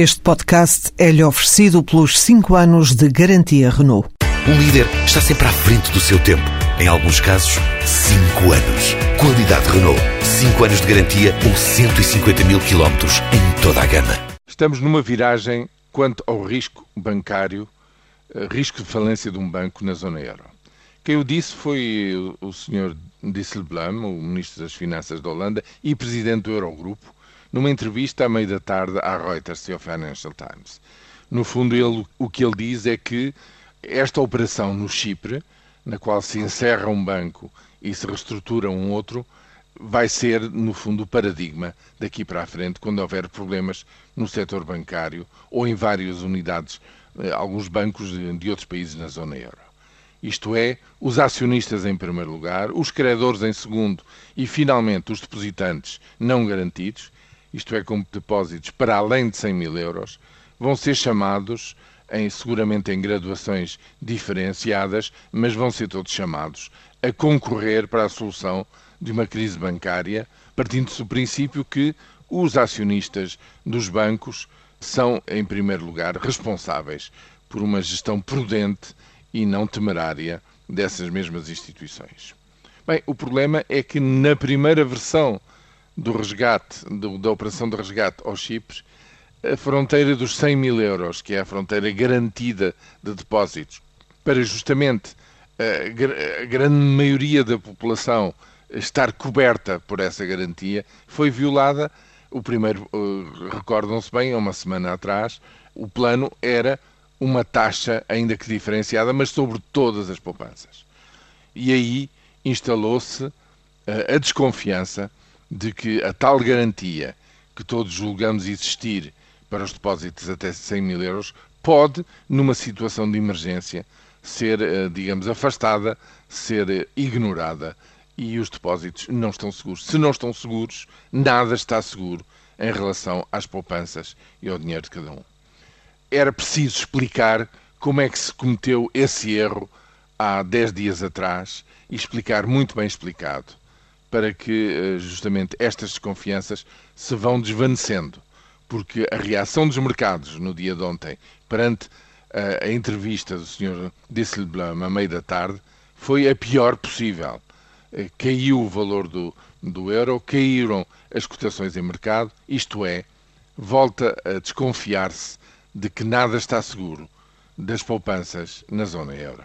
Este podcast é-lhe oferecido pelos 5 anos de garantia Renault. Um líder está sempre à frente do seu tempo. Em alguns casos, 5 anos. Qualidade Renault. 5 anos de garantia ou 150 mil quilómetros em toda a gama. Estamos numa viragem quanto ao risco bancário, eh, risco de falência de um banco na zona euro. Quem o disse foi o Sr. Dijsselbloem, o Ministro das Finanças da Holanda e Presidente do Eurogrupo, numa entrevista à meia da tarde à Reuters e ao Financial Times. No fundo, ele, o que ele diz é que esta operação no Chipre, na qual se encerra um banco e se reestrutura um outro, vai ser, no fundo, o paradigma daqui para a frente, quando houver problemas no setor bancário ou em várias unidades, eh, alguns bancos de, de outros países na zona euro. Isto é, os acionistas em primeiro lugar, os credores em segundo e, finalmente, os depositantes não garantidos, isto é, com depósitos para além de 100 mil euros, vão ser chamados, em, seguramente em graduações diferenciadas, mas vão ser todos chamados a concorrer para a solução de uma crise bancária, partindo-se do princípio que os acionistas dos bancos são, em primeiro lugar, responsáveis por uma gestão prudente e não temerária dessas mesmas instituições. Bem, o problema é que na primeira versão do resgate, do, da operação de resgate aos chips, a fronteira dos 100 mil euros, que é a fronteira garantida de depósitos, para justamente a, a grande maioria da população estar coberta por essa garantia, foi violada. O primeiro, uh, recordam-se bem, há uma semana atrás, o plano era uma taxa, ainda que diferenciada, mas sobre todas as poupanças. E aí instalou-se uh, a desconfiança de que a tal garantia que todos julgamos existir para os depósitos até 100 mil euros pode, numa situação de emergência, ser, uh, digamos, afastada, ser uh, ignorada e os depósitos não estão seguros. Se não estão seguros, nada está seguro em relação às poupanças e ao dinheiro de cada um. Era preciso explicar como é que se cometeu esse erro há 10 dias atrás e explicar muito bem explicado para que eh, justamente estas desconfianças se vão desvanecendo, porque a reação dos mercados no dia de ontem perante a, eh, a entrevista do Sr. Disselblum à meia da tarde foi a pior possível. Eh, caiu o valor do, do euro, caíram as cotações em mercado, isto é, volta a desconfiar-se de que nada está seguro das poupanças na zona euro.